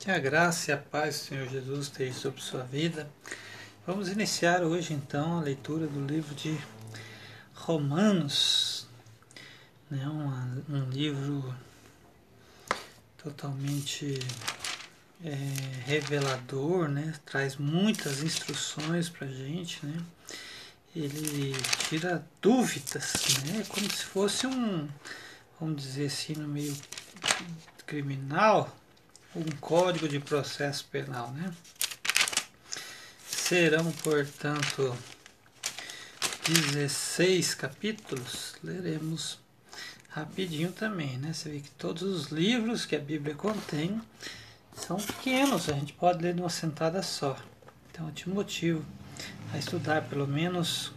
Que a graça e a paz do Senhor Jesus esteja sobre sua vida. Vamos iniciar hoje então a leitura do livro de Romanos, né? um, um livro totalmente é, revelador, né? traz muitas instruções para a gente. Né? Ele tira dúvidas, né? como se fosse um, vamos dizer assim, no meio criminal um código de processo penal, né? Serão, portanto, 16 capítulos. Leremos rapidinho também, né? Você vê que todos os livros que a Bíblia contém são pequenos, a gente pode ler numa sentada só. Então, eu te motivo a estudar pelo menos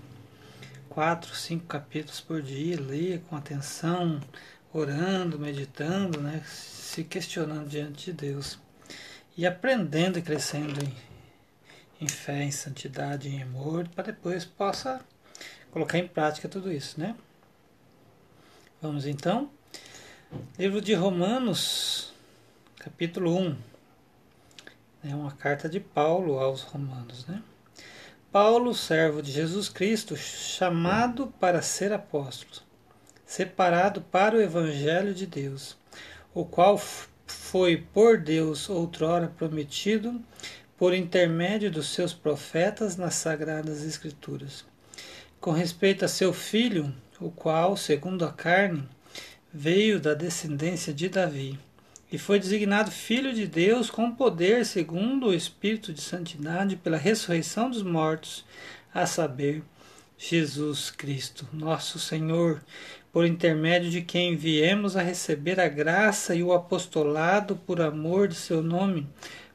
quatro, cinco capítulos por dia, ler com atenção, orando, meditando, né? Se questionando diante de Deus e aprendendo e crescendo em, em fé, em santidade, em amor, para depois possa colocar em prática tudo isso, né? Vamos então, livro de Romanos, capítulo 1, é uma carta de Paulo aos Romanos, né? Paulo, servo de Jesus Cristo, chamado para ser apóstolo, separado para o Evangelho de Deus o qual foi por Deus outrora prometido por intermédio dos seus profetas nas sagradas escrituras. Com respeito a seu filho, o qual, segundo a carne, veio da descendência de Davi, e foi designado filho de Deus com poder segundo o espírito de santidade pela ressurreição dos mortos, a saber, Jesus Cristo, nosso Senhor, por intermédio de quem viemos a receber a graça e o apostolado por amor de seu nome,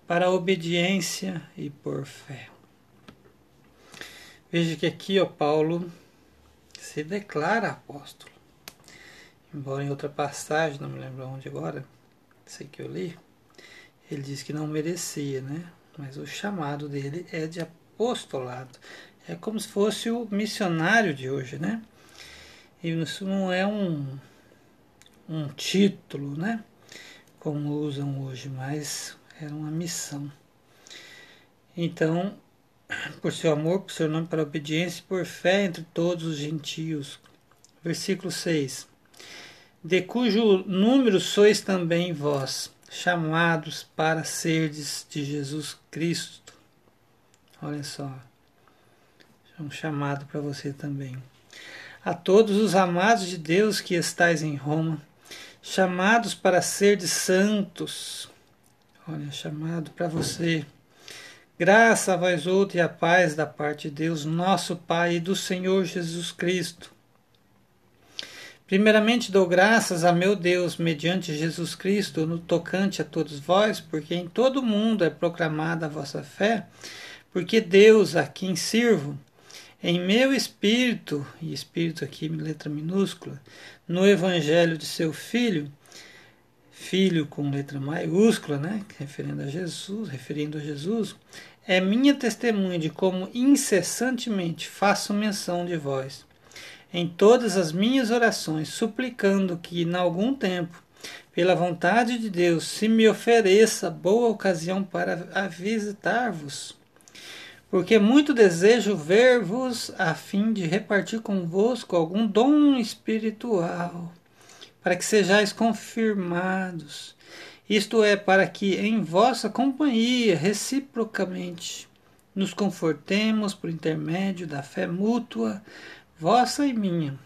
para a obediência e por fé. Veja que aqui, ó, Paulo se declara apóstolo. Embora em outra passagem, não me lembro onde agora, sei que eu li, ele diz que não merecia, né? Mas o chamado dele é de apostolado. É como se fosse o missionário de hoje, né? E isso não é um, um título, né? Como usam hoje, mas era uma missão. Então, por seu amor, por seu nome, para obediência e por fé entre todos os gentios. Versículo 6. De cujo número sois também vós, chamados para serdes de Jesus Cristo. Olha só. É um chamado para você também a todos os amados de Deus que estais em Roma, chamados para ser de santos. Olha, chamado para você. Graça a vós outros e a paz da parte de Deus, nosso Pai e do Senhor Jesus Cristo. Primeiramente dou graças a meu Deus, mediante Jesus Cristo, no tocante a todos vós, porque em todo o mundo é proclamada a vossa fé, porque Deus, a quem sirvo, em meu espírito, e espírito aqui letra minúscula, no evangelho de seu filho, filho com letra maiúscula, né, referindo a Jesus, referindo a Jesus, é minha testemunha de como incessantemente faço menção de vós, em todas as minhas orações, suplicando que, em algum tempo, pela vontade de Deus, se me ofereça boa ocasião para visitar-vos porque muito desejo ver-vos a fim de repartir convosco algum dom espiritual, para que sejais confirmados. Isto é, para que em vossa companhia, reciprocamente, nos confortemos por intermédio da fé mútua, vossa e minha.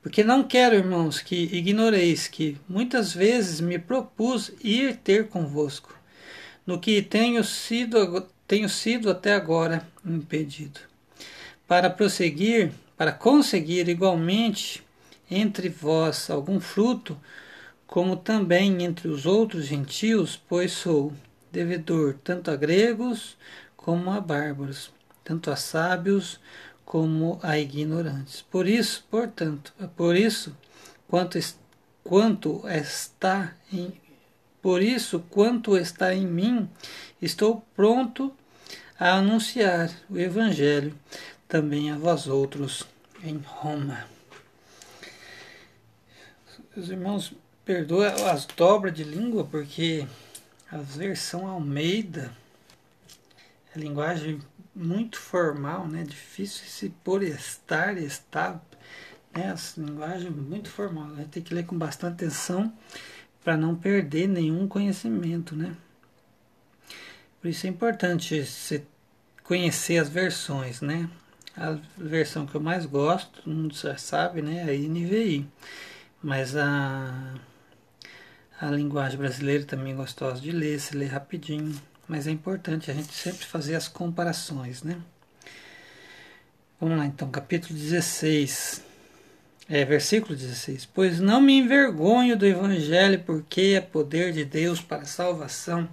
Porque não quero, irmãos, que ignoreis que muitas vezes me propus ir ter convosco, no que tenho sido tenho sido até agora impedido. Para prosseguir, para conseguir igualmente entre vós algum fruto, como também entre os outros gentios, pois sou devedor tanto a gregos como a bárbaros, tanto a sábios como a ignorantes. Por isso, portanto, por isso, quanto, quanto está em por isso, quanto está em mim, estou pronto a anunciar o Evangelho também a vós outros em Roma. Os irmãos, perdoa as dobras de língua, porque a versão Almeida, é linguagem muito formal, né? Difícil se por estar, estar, né? Essa linguagem muito formal. Né? Tem que ler com bastante atenção para não perder nenhum conhecimento, né? Por isso é importante você conhecer as versões, né? A versão que eu mais gosto, mundo já sabe, né? É a NVI. Mas a, a linguagem brasileira também é gostosa de ler, se lê rapidinho. Mas é importante a gente sempre fazer as comparações, né? Vamos lá então, capítulo 16. É, versículo 16. Pois não me envergonho do evangelho, porque é poder de Deus para a salvação.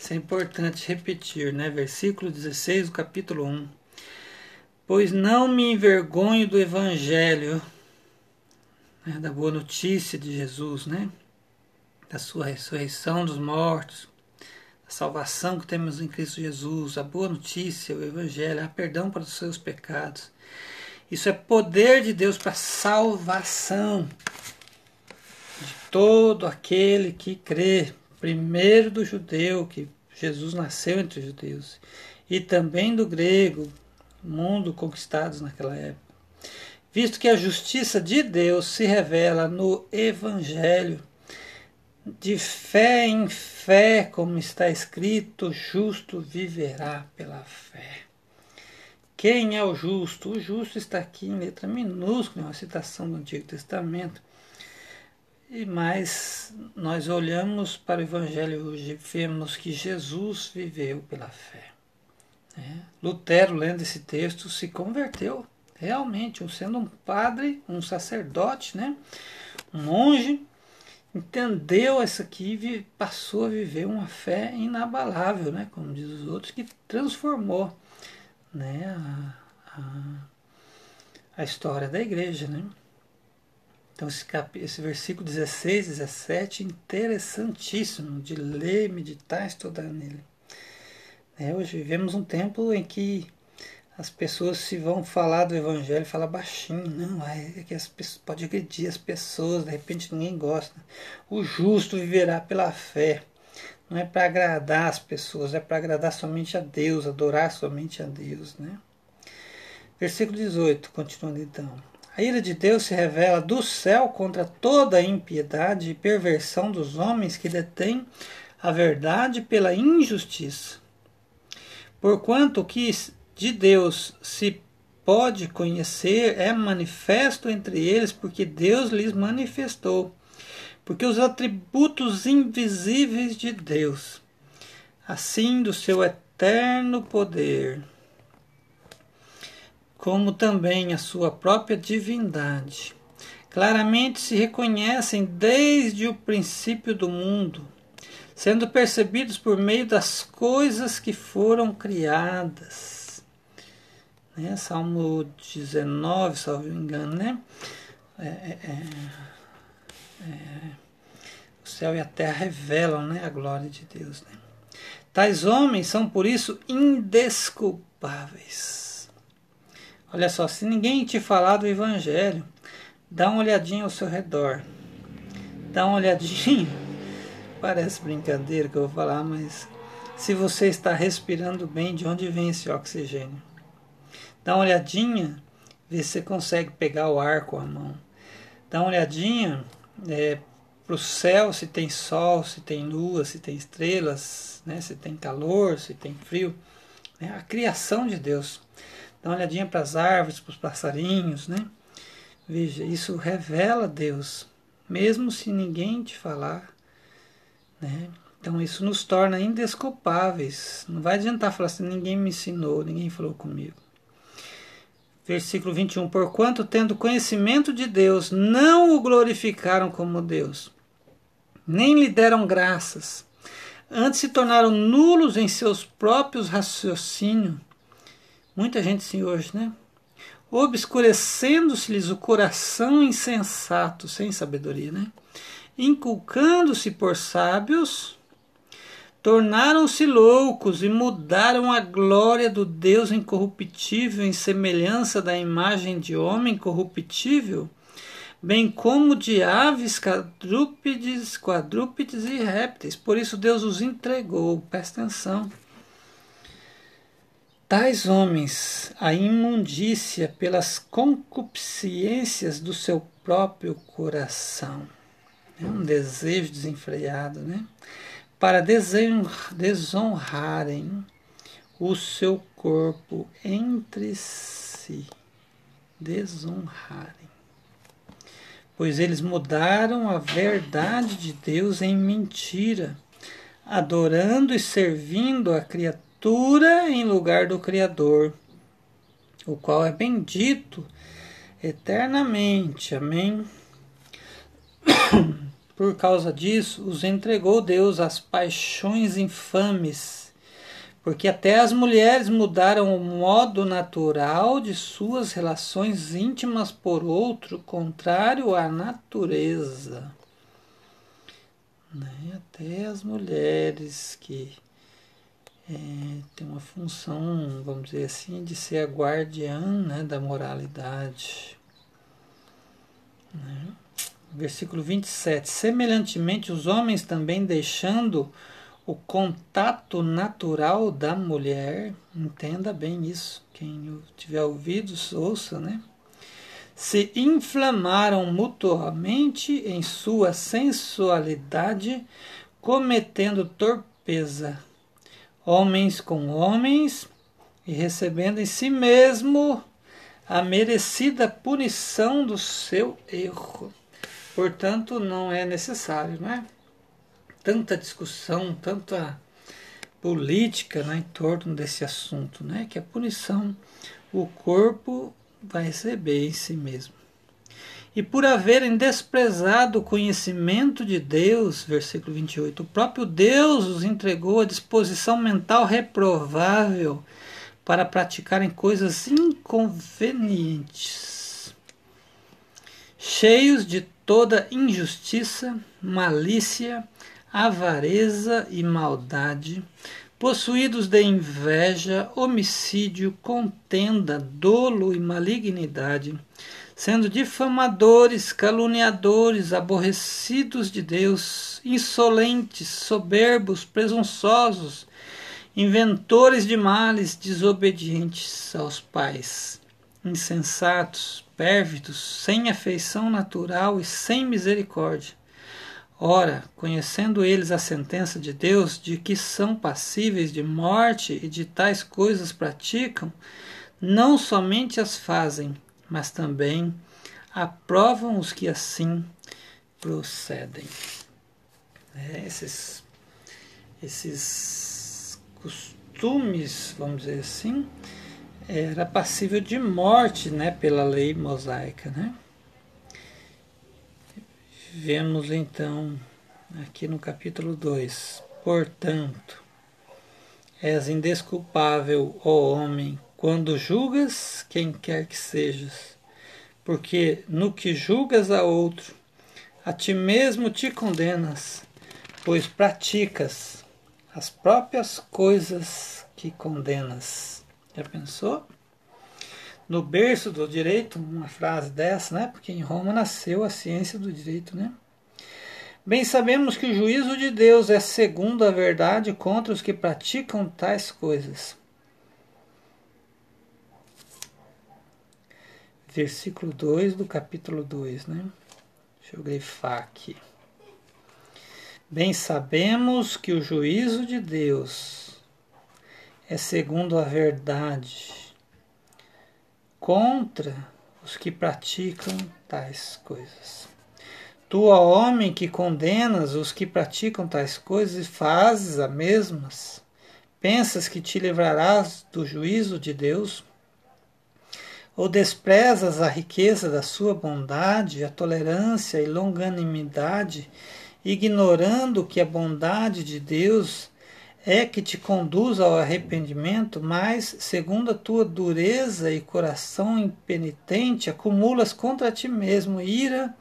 Isso é importante repetir, né? Versículo 16 do capítulo 1. Pois não me envergonho do evangelho, né? da boa notícia de Jesus, né? Da sua ressurreição dos mortos, a salvação que temos em Cristo Jesus, a boa notícia, o Evangelho, há perdão para os seus pecados. Isso é poder de Deus para salvação de todo aquele que crê, primeiro do judeu, que Jesus nasceu entre os judeus, e também do grego, mundo conquistados naquela época. Visto que a justiça de Deus se revela no Evangelho, de fé em fé, como está escrito, justo viverá pela fé. Quem é o justo? O justo está aqui em letra minúscula, uma citação do Antigo Testamento. E mais nós olhamos para o Evangelho hoje e vemos que Jesus viveu pela fé. Né? Lutero, lendo esse texto, se converteu realmente, sendo um padre, um sacerdote, né? um monge, entendeu isso aqui e passou a viver uma fé inabalável, né? como diz os outros, que transformou né? a, a, a história da igreja. Né? Então esse, cap... esse versículo 16, 17, interessantíssimo de ler, meditar, estudar nele. É, hoje vivemos um tempo em que as pessoas se vão falar do evangelho, fala baixinho, não, é que as pessoas, pode agredir as pessoas, de repente ninguém gosta. O justo viverá pela fé. Não é para agradar as pessoas, é para agradar somente a Deus, adorar somente a Deus, né? Versículo 18, continuando então. A ira de Deus se revela do céu contra toda a impiedade e perversão dos homens que detêm a verdade pela injustiça. Porquanto que de Deus se pode conhecer é manifesto entre eles, porque Deus lhes manifestou. Porque os atributos invisíveis de Deus, assim do seu eterno poder, como também a sua própria divindade, claramente se reconhecem desde o princípio do mundo, sendo percebidos por meio das coisas que foram criadas né? Salmo 19, salvo engano, né? É, é, é, é, o céu e a terra revelam né, a glória de Deus. Né? Tais homens são por isso indesculpáveis. Olha só, se ninguém te falar do Evangelho, dá uma olhadinha ao seu redor. Dá uma olhadinha. Parece brincadeira que eu vou falar, mas se você está respirando bem, de onde vem esse oxigênio? Dá uma olhadinha, vê se você consegue pegar o ar com a mão. Dá uma olhadinha é, para o céu, se tem sol, se tem lua, se tem estrelas, né, se tem calor, se tem frio. É a criação de Deus. Dá uma olhadinha para as árvores, para os passarinhos, né? Veja, isso revela Deus, mesmo se ninguém te falar, né? Então isso nos torna indesculpáveis. Não vai adiantar falar assim, ninguém me ensinou, ninguém falou comigo. Versículo 21. Porquanto, tendo conhecimento de Deus, não o glorificaram como Deus, nem lhe deram graças, antes se tornaram nulos em seus próprios raciocínios. Muita gente sim hoje, né? Obscurecendo-se-lhes o coração insensato, sem sabedoria, né? Inculcando-se por sábios, Tornaram-se loucos e mudaram a glória do Deus incorruptível em semelhança da imagem de homem corruptível, bem como de aves, quadrúpedes, quadrúpedes e répteis. Por isso Deus os entregou. Presta atenção. Tais homens, a imundícia pelas concupiscências do seu próprio coração. É um desejo desenfreado, né? Para desonrarem o seu corpo entre si. Desonrarem pois eles mudaram a verdade de Deus em mentira, adorando e servindo a criatura em lugar do Criador, o qual é bendito eternamente. Amém. Por causa disso, os entregou Deus às paixões infames porque até as mulheres mudaram o modo natural de suas relações íntimas por outro, contrário à natureza. Né? Até as mulheres que é, têm uma função, vamos dizer assim, de ser a guardiã né, da moralidade. Né? Versículo 27. Semelhantemente, os homens também deixando o contato natural da mulher, entenda bem isso, quem tiver ouvidos, ouça, né? Se inflamaram mutuamente em sua sensualidade, cometendo torpeza, homens com homens, e recebendo em si mesmo a merecida punição do seu erro. Portanto, não é necessário, não é? tanta discussão, tanta política né, em torno desse assunto, né, que a punição o corpo vai receber em si mesmo. E por haverem desprezado o conhecimento de Deus, versículo 28, o próprio Deus os entregou à disposição mental reprovável para praticarem coisas inconvenientes, cheios de toda injustiça, malícia, avareza e maldade, possuídos de inveja, homicídio, contenda, dolo e malignidade, sendo difamadores, caluniadores, aborrecidos de Deus, insolentes, soberbos, presunçosos, inventores de males, desobedientes aos pais, insensatos, pérvidos, sem afeição natural e sem misericórdia. Ora, conhecendo eles a sentença de Deus de que são passíveis de morte e de tais coisas praticam, não somente as fazem, mas também aprovam os que assim procedem. É, esses, esses costumes, vamos dizer assim, era passível de morte né, pela lei mosaica. Né? Vemos então aqui no capítulo 2: Portanto, és indesculpável, ó homem, quando julgas quem quer que sejas, porque no que julgas a outro, a ti mesmo te condenas, pois praticas as próprias coisas que condenas. Já pensou? no berço do direito, uma frase dessa, né? Porque em Roma nasceu a ciência do direito, né? Bem sabemos que o juízo de Deus é segundo a verdade contra os que praticam tais coisas. Versículo 2 do capítulo 2, né? Deixa eu grifar aqui. Bem sabemos que o juízo de Deus é segundo a verdade contra os que praticam tais coisas. Tu, ó homem, que condenas os que praticam tais coisas e fazes as mesmas, pensas que te livrarás do juízo de Deus? Ou desprezas a riqueza da sua bondade, a tolerância e longanimidade, ignorando que a bondade de Deus é que te conduz ao arrependimento, mas, segundo a tua dureza e coração impenitente, acumulas contra ti mesmo ira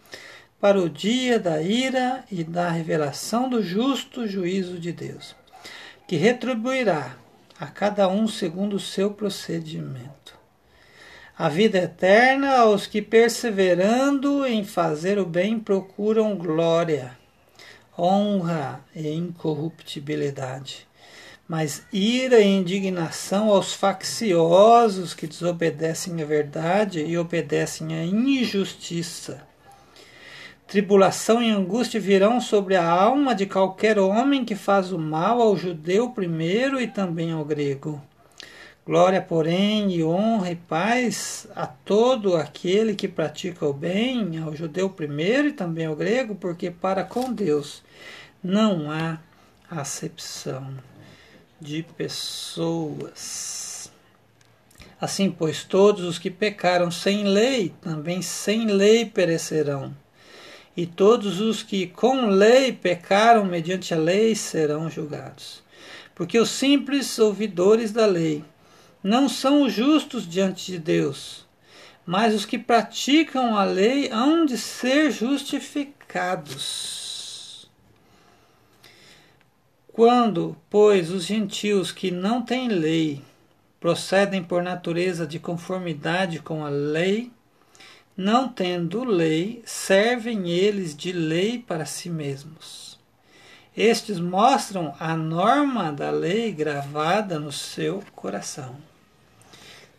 para o dia da ira e da revelação do justo juízo de Deus, que retribuirá a cada um segundo o seu procedimento. A vida eterna aos que, perseverando em fazer o bem, procuram glória, honra e incorruptibilidade. Mas ira e indignação aos facciosos que desobedecem à verdade e obedecem à injustiça. Tribulação e angústia virão sobre a alma de qualquer homem que faz o mal ao judeu primeiro e também ao grego Glória, porém, e honra e paz a todo aquele que pratica o bem, ao judeu primeiro e também ao grego, porque para com Deus não há acepção de pessoas. Assim, pois, todos os que pecaram sem lei, também sem lei perecerão. E todos os que com lei pecaram mediante a lei serão julgados. Porque os simples ouvidores da lei, não são os justos diante de Deus, mas os que praticam a lei hão de ser justificados. Quando, pois, os gentios que não têm lei procedem por natureza de conformidade com a lei, não tendo lei, servem eles de lei para si mesmos. Estes mostram a norma da lei gravada no seu coração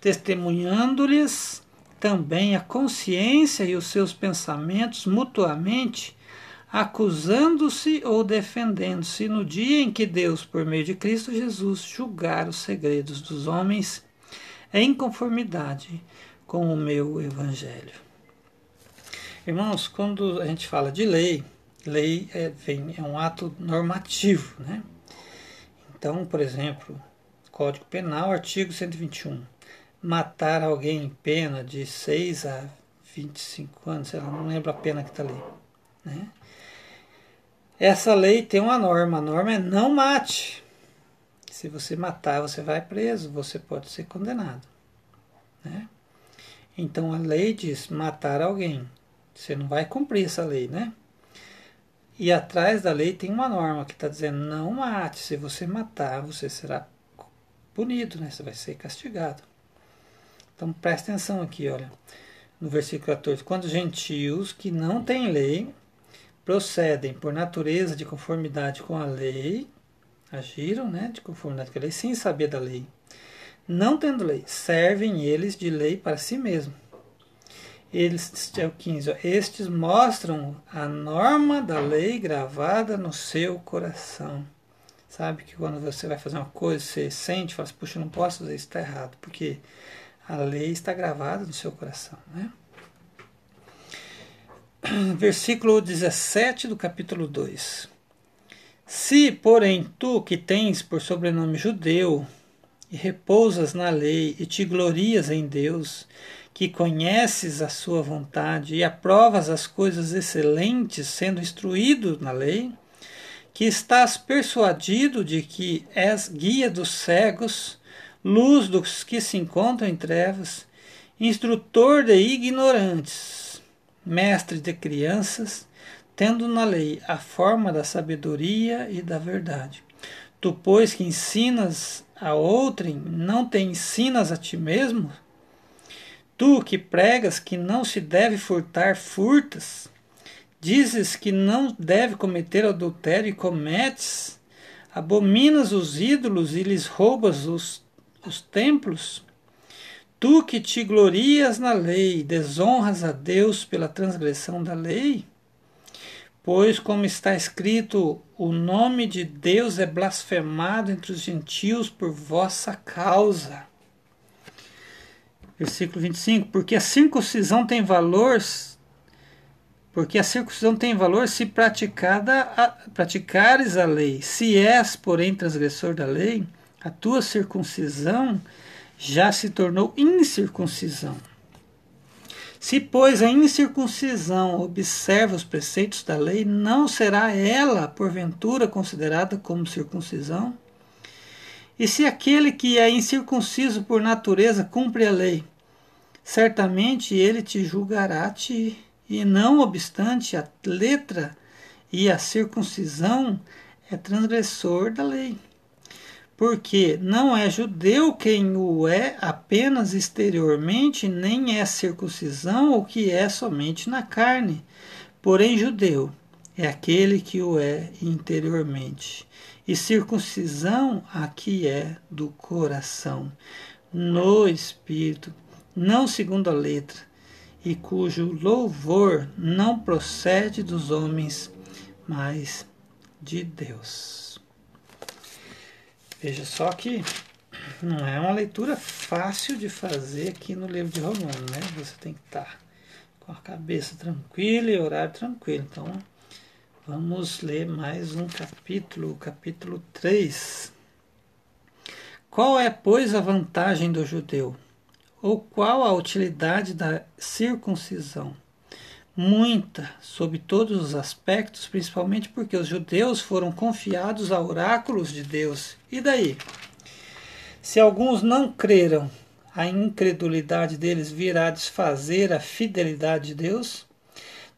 testemunhando-lhes também a consciência e os seus pensamentos mutuamente, acusando-se ou defendendo-se no dia em que Deus, por meio de Cristo Jesus, julgar os segredos dos homens em conformidade com o meu Evangelho. Irmãos, quando a gente fala de lei, lei é, vem, é um ato normativo, né? Então, por exemplo, Código Penal, artigo 121 matar alguém em pena de 6 a 25 anos, sei lá, não lembro a pena que está ali. Né? Essa lei tem uma norma, a norma é não mate. Se você matar, você vai preso, você pode ser condenado. Né? Então a lei diz matar alguém. Você não vai cumprir essa lei, né? E atrás da lei tem uma norma que está dizendo não mate. Se você matar, você será punido, né? Você vai ser castigado. Então presta atenção aqui, olha, no versículo 14. Quando gentios que não têm lei procedem por natureza de conformidade com a lei, agiram né, de conformidade com a lei, sem saber da lei, não tendo lei, servem eles de lei para si mesmo. Eles, é o 15, ó, estes mostram a norma da lei gravada no seu coração. Sabe que quando você vai fazer uma coisa, você sente, fala assim, puxa, eu não posso fazer isso, está errado. Porque a lei está gravada no seu coração. Né? Versículo 17 do capítulo 2. Se, porém, tu que tens por sobrenome judeu, e repousas na lei, e te glorias em Deus, que conheces a sua vontade e aprovas as coisas excelentes, sendo instruído na lei, que estás persuadido de que és guia dos cegos, luz dos que se encontram em trevas, instrutor de ignorantes, mestre de crianças, tendo na lei a forma da sabedoria e da verdade. Tu, pois, que ensinas a outrem, não te ensinas a ti mesmo? Tu que pregas que não se deve furtar, furtas. Dizes que não deve cometer adultério e cometes. Abominas os ídolos e lhes roubas os os templos, tu que te glorias na lei, desonras a Deus pela transgressão da lei? Pois, como está escrito, o nome de Deus é blasfemado entre os gentios por vossa causa. Versículo 25: Porque a circuncisão tem valor, porque a circuncisão tem valor se praticada praticares a lei. Se és, porém, transgressor da lei, a tua circuncisão já se tornou incircuncisão. Se, pois, a incircuncisão observa os preceitos da lei, não será ela, porventura, considerada como circuncisão? E se aquele que é incircunciso por natureza cumpre a lei, certamente ele te julgará te e não obstante a letra e a circuncisão é transgressor da lei. Porque não é judeu quem o é apenas exteriormente, nem é circuncisão o que é somente na carne. Porém, judeu é aquele que o é interiormente, e circuncisão a que é do coração, no espírito, não segundo a letra, e cujo louvor não procede dos homens, mas de Deus. Veja só que não é uma leitura fácil de fazer aqui no livro de Romanos, né? Você tem que estar com a cabeça tranquila e horário tranquilo. Então, vamos ler mais um capítulo, capítulo 3. Qual é, pois, a vantagem do judeu? Ou qual a utilidade da circuncisão? Muita sob todos os aspectos, principalmente porque os judeus foram confiados a oráculos de Deus. E daí? Se alguns não creram, a incredulidade deles virá desfazer a fidelidade de Deus?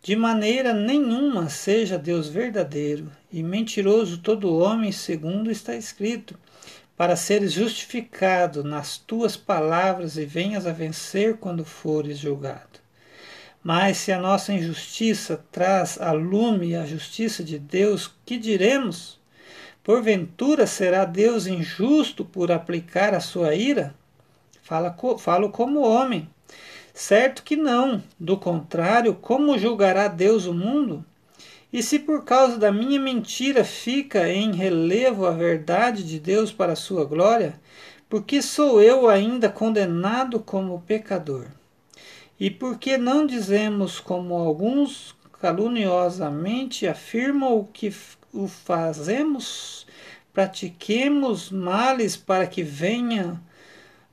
De maneira nenhuma seja Deus verdadeiro e mentiroso todo homem, segundo está escrito, para seres justificado nas tuas palavras e venhas a vencer quando fores julgado. Mas se a nossa injustiça traz a lume a justiça de Deus, que diremos? Porventura será Deus injusto por aplicar a sua ira? Fala, falo como homem. Certo que não. Do contrário, como julgará Deus o mundo? E se por causa da minha mentira fica em relevo a verdade de Deus para a sua glória, porque sou eu ainda condenado como pecador? E por que não dizemos, como alguns caluniosamente afirmam, que o fazemos? Pratiquemos males para que venha,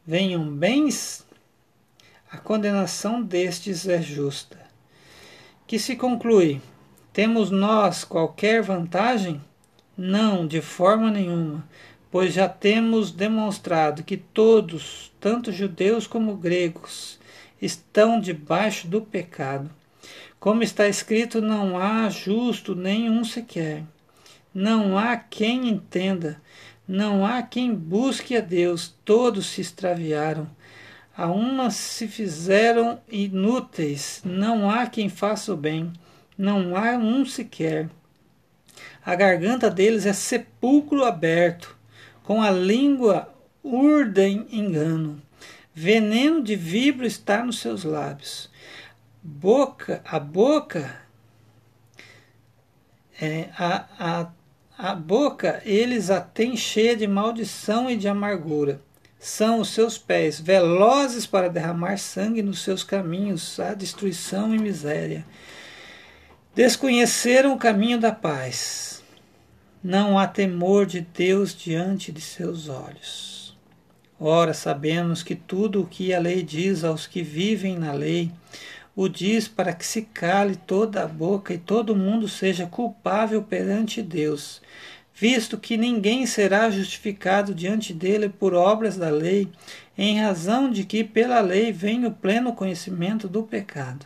venham bens? A condenação destes é justa. Que se conclui: temos nós qualquer vantagem? Não, de forma nenhuma, pois já temos demonstrado que todos, tanto judeus como gregos, estão debaixo do pecado. Como está escrito, não há justo nenhum sequer. Não há quem entenda, não há quem busque a Deus, todos se extraviaram. A umas se fizeram inúteis, não há quem faça o bem, não há um sequer. A garganta deles é sepulcro aberto, com a língua urdem engano. Veneno de vibro está nos seus lábios. Boca, a boca, é, a, a, a boca eles a têm cheia de maldição e de amargura. São os seus pés velozes para derramar sangue nos seus caminhos, a destruição e miséria. Desconheceram o caminho da paz. Não há temor de Deus diante de seus olhos. Ora, sabemos que tudo o que a lei diz aos que vivem na lei, o diz para que se cale toda a boca e todo mundo seja culpável perante Deus, visto que ninguém será justificado diante dele por obras da lei, em razão de que pela lei vem o pleno conhecimento do pecado.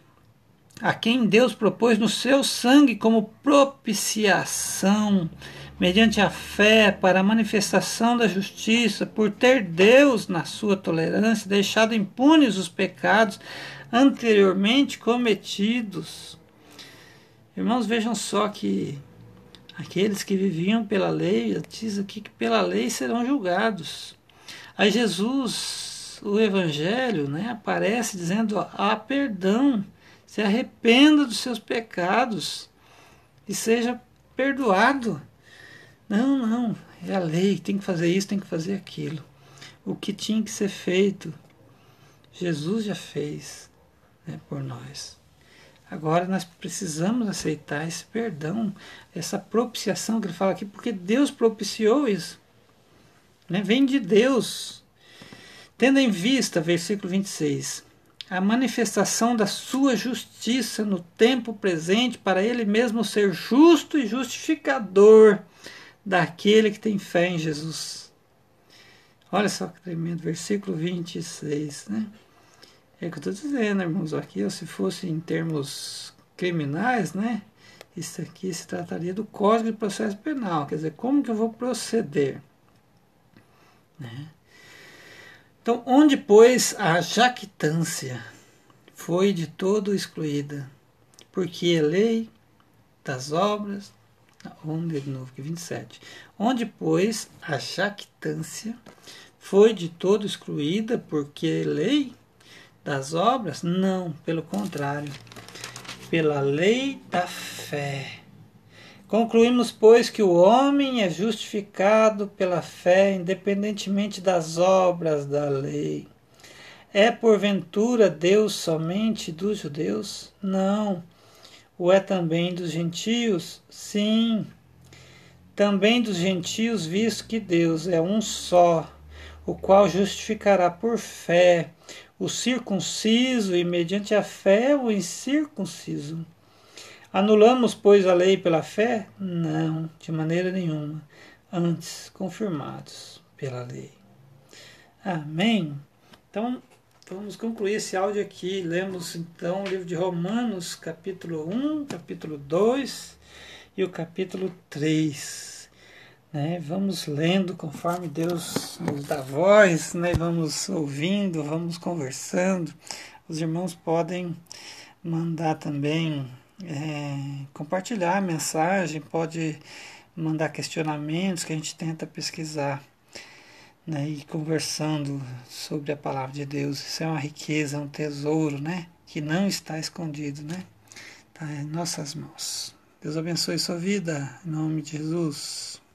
a quem Deus propôs no seu sangue como propiciação, mediante a fé para a manifestação da justiça, por ter Deus, na sua tolerância, deixado impunes os pecados anteriormente cometidos. Irmãos, vejam só que aqueles que viviam pela lei, diz aqui que pela lei serão julgados. Aí Jesus, o Evangelho, né, aparece dizendo: há perdão se arrependa dos seus pecados e seja perdoado. Não, não, é a lei, tem que fazer isso, tem que fazer aquilo. O que tinha que ser feito, Jesus já fez né, por nós. Agora nós precisamos aceitar esse perdão, essa propiciação que ele fala aqui, porque Deus propiciou isso. né? vem de Deus. Tendo em vista, versículo 26, a manifestação da sua justiça no tempo presente, para ele mesmo ser justo e justificador daquele que tem fé em Jesus. Olha só que tremendo, versículo 26, né? É o que eu estou dizendo, irmãos, aqui, se fosse em termos criminais, né? Isso aqui se trataria do Código de Processo Penal, quer dizer, como que eu vou proceder? Né? Então, onde, pois, a jactância foi de todo excluída, porque a lei das obras, onde de novo, que 27, onde, pois, a jactância foi de todo excluída, porque a lei das obras? Não, pelo contrário, pela lei da fé. Concluímos, pois, que o homem é justificado pela fé, independentemente das obras da lei. É porventura Deus somente dos judeus? Não. O é também dos gentios? Sim. Também dos gentios, visto que Deus é um só, o qual justificará por fé o circunciso e mediante a fé o incircunciso. Anulamos, pois, a lei pela fé? Não, de maneira nenhuma. Antes, confirmados pela lei. Amém? Então, vamos concluir esse áudio aqui. Lemos, então, o livro de Romanos, capítulo 1, capítulo 2 e o capítulo 3. Né? Vamos lendo conforme Deus nos dá voz, né? vamos ouvindo, vamos conversando. Os irmãos podem mandar também é, compartilhar a mensagem, pode mandar questionamentos que a gente tenta pesquisar né, e conversando sobre a palavra de Deus. Isso é uma riqueza, um tesouro, né? Que não está escondido, né? Está em nossas mãos. Deus abençoe sua vida, em nome de Jesus.